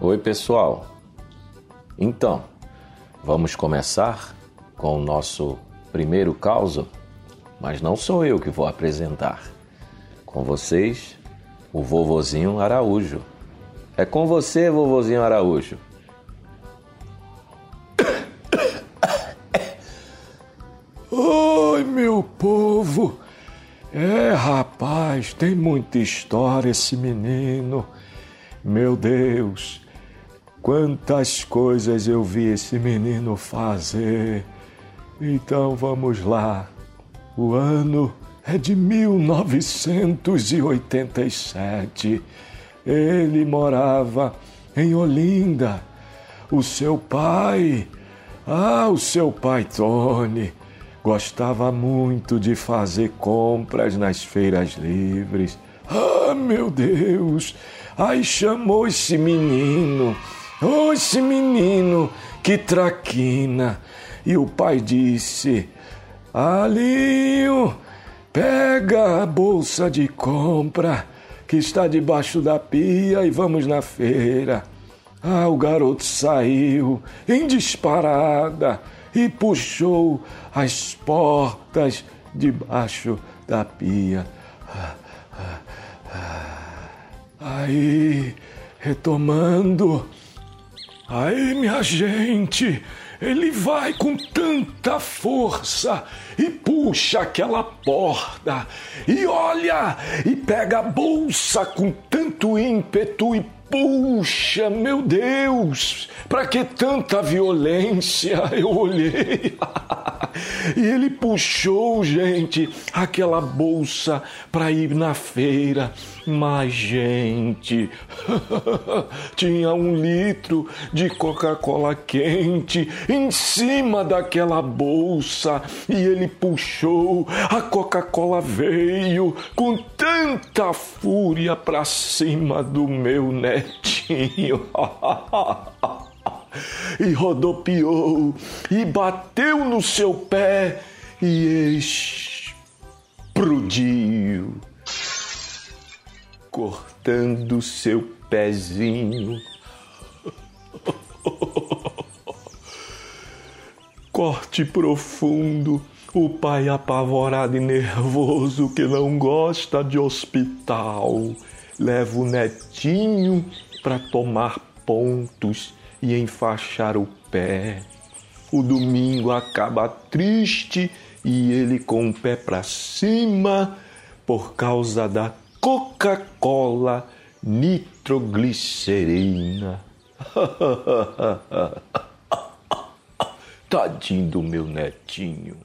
Oi, pessoal. Então, vamos começar com o nosso primeiro caso, mas não sou eu que vou apresentar. Com vocês, o vovozinho Araújo. É com você, vovozinho Araújo. Oi, meu povo. É, rapaz, tem muita história esse menino. Meu Deus, quantas coisas eu vi esse menino fazer. Então vamos lá. O ano é de 1987. Ele morava em Olinda. O seu pai, ah, o seu pai Tony, gostava muito de fazer compras nas feiras livres. Ah, meu Deus! Aí chamou esse menino, oh, esse menino, que traquina. E o pai disse: Alinho, pega a bolsa de compra que está debaixo da pia e vamos na feira. Ah, o garoto saiu em disparada e puxou as portas debaixo da pia. Aí, retomando, aí, minha gente, ele vai com tanta força e puxa aquela porta e olha e pega a bolsa com tanto ímpeto e Puxa, meu Deus, para que tanta violência? Eu olhei. E ele puxou, gente, aquela bolsa para ir na feira. Mas, gente, tinha um litro de Coca-Cola quente em cima daquela bolsa e ele puxou. A Coca-Cola veio com tanta fúria para cima do meu netinho. e rodopiou e bateu no seu pé e explodiu cortando seu pezinho. Corte profundo, o pai apavorado e nervoso que não gosta de hospital, leva o netinho para tomar pontos e enfaixar o pé. O domingo acaba triste e ele com o pé para cima por causa da Coca-Cola nitroglicerina. Tadinho do meu netinho.